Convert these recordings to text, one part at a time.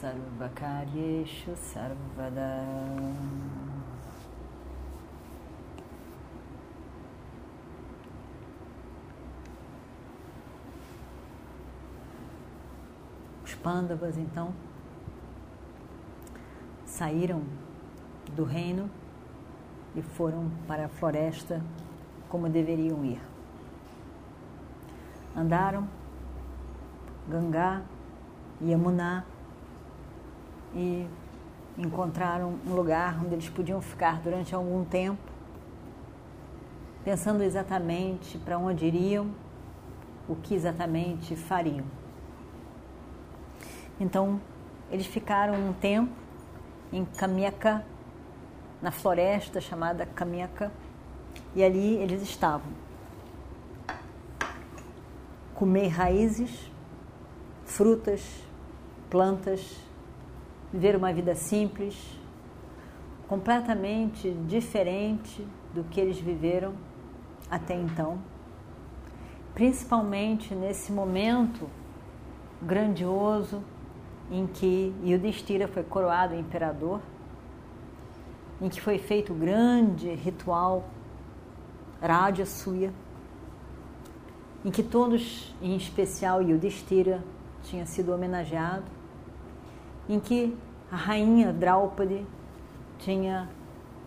Sarvakaryeshu Sarvada Os pândavas então saíram do reino e foram para a floresta como deveriam ir. Andaram Gangá e Yamuna e encontraram um lugar onde eles podiam ficar durante algum tempo, pensando exatamente para onde iriam, o que exatamente fariam. Então, eles ficaram um tempo em Kamyaka, na floresta chamada Kamyaka, e ali eles estavam. Comer raízes, frutas, plantas, viver uma vida simples, completamente diferente do que eles viveram até então. Principalmente nesse momento grandioso em que Yudhishthira foi coroado imperador, em que foi feito o grande ritual Rajasuya, em que todos, em especial Yudhishthira, tinha sido homenageado, em que a rainha Draupadi tinha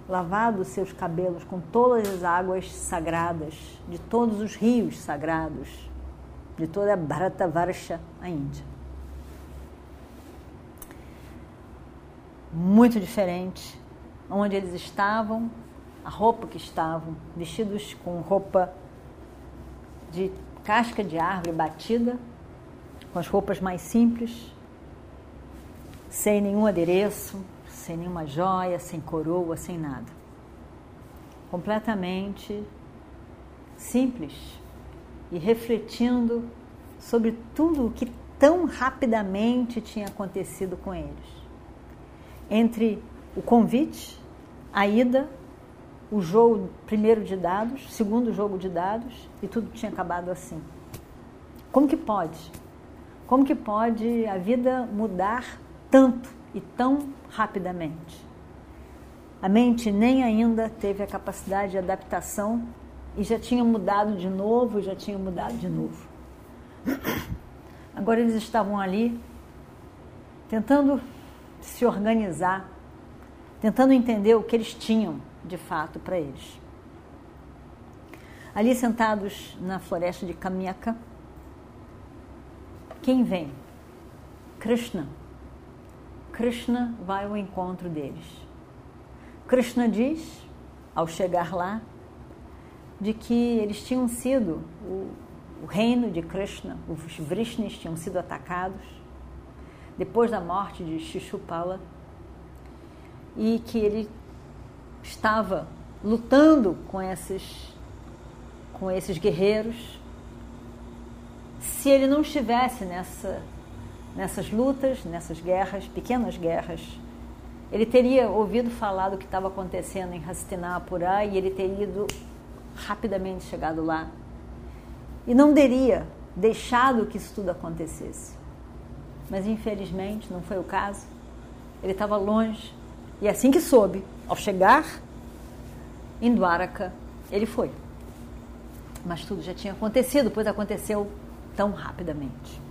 lavado seus cabelos com todas as águas sagradas de todos os rios sagrados de toda a Bharatavarsha, a Índia. Muito diferente, onde eles estavam, a roupa que estavam, vestidos com roupa de casca de árvore batida, com as roupas mais simples, sem nenhum adereço, sem nenhuma joia, sem coroa, sem nada. Completamente simples e refletindo sobre tudo o que tão rapidamente tinha acontecido com eles. Entre o convite, a ida, o jogo primeiro de dados, segundo jogo de dados e tudo tinha acabado assim. Como que pode? Como que pode a vida mudar tanto e tão rapidamente? A mente nem ainda teve a capacidade de adaptação e já tinha mudado de novo, já tinha mudado de novo. Agora eles estavam ali tentando se organizar, tentando entender o que eles tinham de fato para eles. Ali sentados na floresta de Kamyaka, quem vem? Krishna. Krishna vai ao encontro deles. Krishna diz, ao chegar lá, de que eles tinham sido, o, o reino de Krishna, os Vrishnis tinham sido atacados depois da morte de Shishupala e que ele estava lutando com esses com esses guerreiros. Se ele não estivesse nessa nessas lutas, nessas guerras, pequenas guerras, ele teria ouvido falar do que estava acontecendo em Hastinapura e ele teria ido rapidamente chegado lá e não teria deixado que isso tudo acontecesse. Mas infelizmente não foi o caso. Ele estava longe e assim que soube, ao chegar em Dwaraka, ele foi. Mas tudo já tinha acontecido, pois aconteceu tão rapidamente.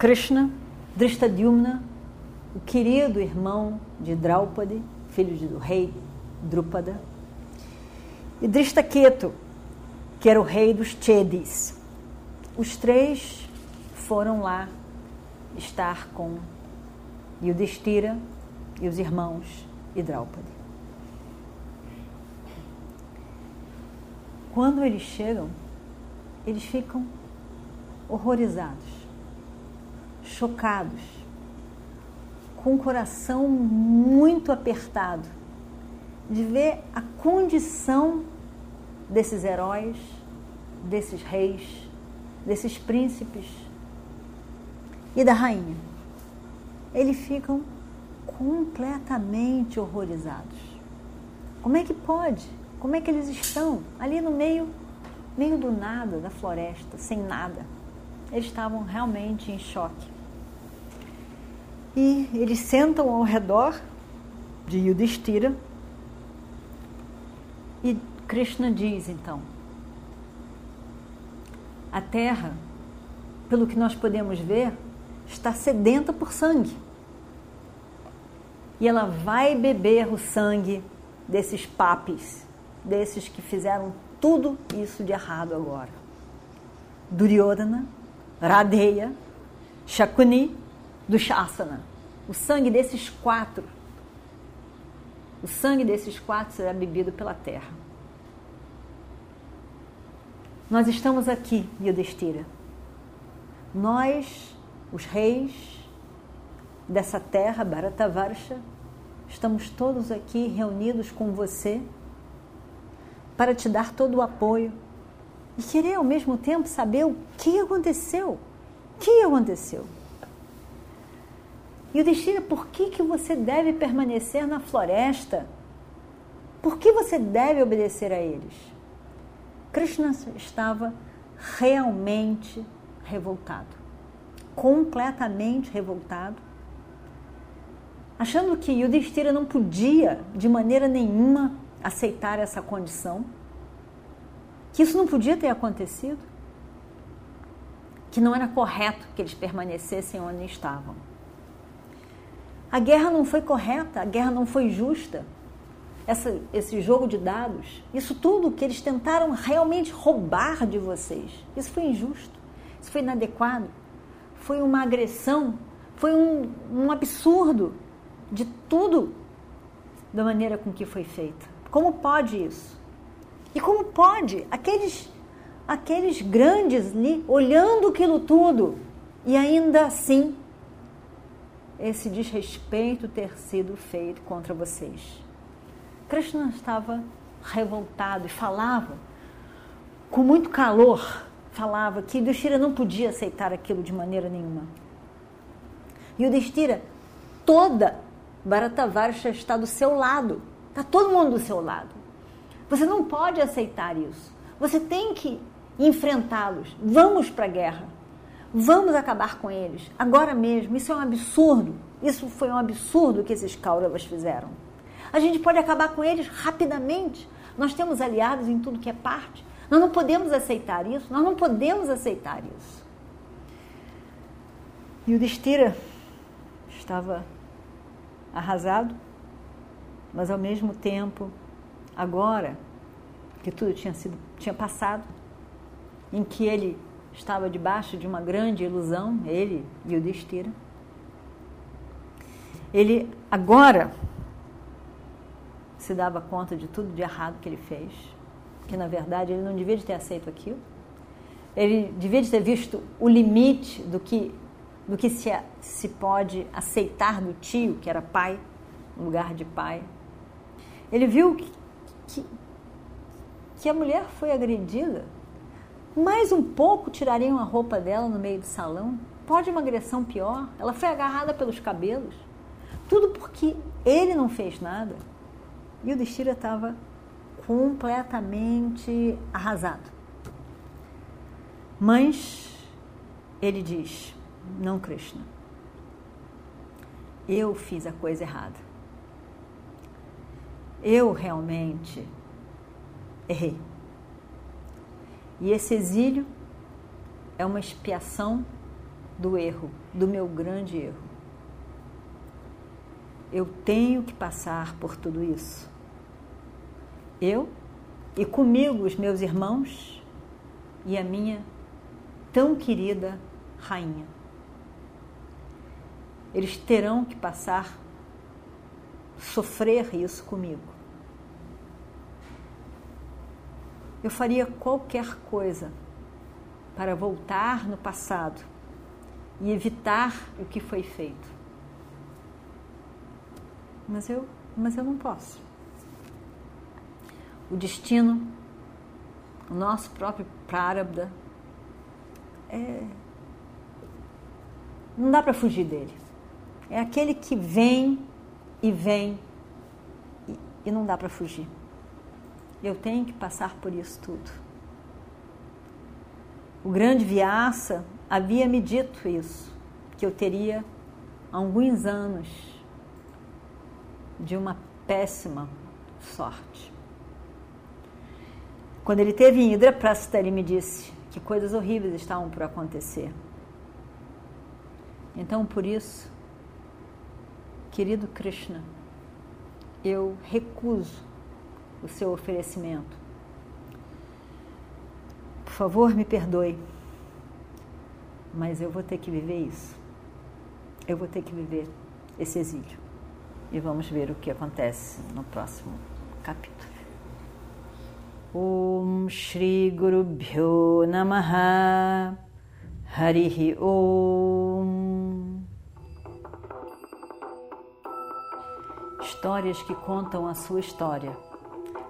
Krishna, Drishtadyumna, o querido irmão de Draupadi, filho do rei Drupada, e Drishtaketu, que era o rei dos Chedis. Os três foram lá estar com Yudhishthira e os irmãos e Draupadi. Quando eles chegam, eles ficam horrorizados chocados, com o coração muito apertado, de ver a condição desses heróis, desses reis, desses príncipes e da rainha. Eles ficam completamente horrorizados. Como é que pode? Como é que eles estão ali no meio, meio do nada, da floresta, sem nada? Eles estavam realmente em choque. E eles sentam ao redor de Yudhishthira e Krishna diz então: a terra, pelo que nós podemos ver, está sedenta por sangue. E ela vai beber o sangue desses papis, desses que fizeram tudo isso de errado agora. Duryodhana, Radeya, Shakuni, Dushasana. O sangue desses quatro, o sangue desses quatro será bebido pela terra. Nós estamos aqui, Yudhishthira. Nós, os reis dessa terra, Bharatavarsha, estamos todos aqui reunidos com você para te dar todo o apoio e querer ao mesmo tempo saber o que aconteceu. O que aconteceu? E o destino, por que, que você deve permanecer na floresta? Por que você deve obedecer a eles? Krishna estava realmente revoltado, completamente revoltado, achando que Yudhishthira não podia de maneira nenhuma aceitar essa condição, que isso não podia ter acontecido, que não era correto que eles permanecessem onde estavam. A guerra não foi correta, a guerra não foi justa. Essa, esse jogo de dados, isso tudo que eles tentaram realmente roubar de vocês, isso foi injusto, isso foi inadequado, foi uma agressão, foi um, um absurdo de tudo da maneira com que foi feita. Como pode isso? E como pode aqueles aqueles grandes ali olhando aquilo tudo e ainda assim esse desrespeito ter sido feito contra vocês? Krishna estava revoltado e falava com muito calor, falava que Yudhishthira não podia aceitar aquilo de maneira nenhuma. E Yudhishthira, toda Bharatavarsha está do seu lado. Está todo mundo do seu lado. Você não pode aceitar isso. Você tem que enfrentá-los. Vamos para a guerra. Vamos acabar com eles. Agora mesmo. Isso é um absurdo. Isso foi um absurdo que esses Kauravas fizeram. A gente pode acabar com eles rapidamente. Nós temos aliados em tudo que é parte. Nós não podemos aceitar isso. Nós não podemos aceitar isso. E o Destira estava arrasado mas ao mesmo tempo, agora que tudo tinha sido tinha passado, em que ele estava debaixo de uma grande ilusão, ele e o Destira, ele agora se dava conta de tudo de errado que ele fez, que na verdade ele não devia de ter aceito aquilo. Ele devia de ter visto o limite do que do que se, se pode aceitar do tio, que era pai, no lugar de pai, ele viu que, que, que a mulher foi agredida. Mais um pouco tirariam a roupa dela no meio do salão. Pode uma agressão pior. Ela foi agarrada pelos cabelos. Tudo porque ele não fez nada. E o Destira estava completamente arrasado. Mas ele diz: Não, Krishna, eu fiz a coisa errada eu realmente errei. E esse exílio é uma expiação do erro, do meu grande erro. Eu tenho que passar por tudo isso. Eu e comigo os meus irmãos e a minha tão querida rainha. Eles terão que passar sofrer isso comigo. Eu faria qualquer coisa para voltar no passado e evitar o que foi feito. Mas eu, mas eu não posso. O destino, o nosso próprio prarabdha, é, não dá para fugir dele. É aquele que vem e vem e, e não dá para fugir. Eu tenho que passar por isso tudo. O grande Vyasa havia me dito isso, que eu teria alguns anos de uma péssima sorte. Quando ele teve em Indraprastha, ele me disse que coisas horríveis estavam por acontecer. Então, por isso, querido Krishna, eu recuso o seu oferecimento. Por favor, me perdoe, mas eu vou ter que viver isso. Eu vou ter que viver esse exílio. E vamos ver o que acontece no próximo capítulo. Om Shri Guru Bhyo Namaha Harihi Om Histórias que contam a sua história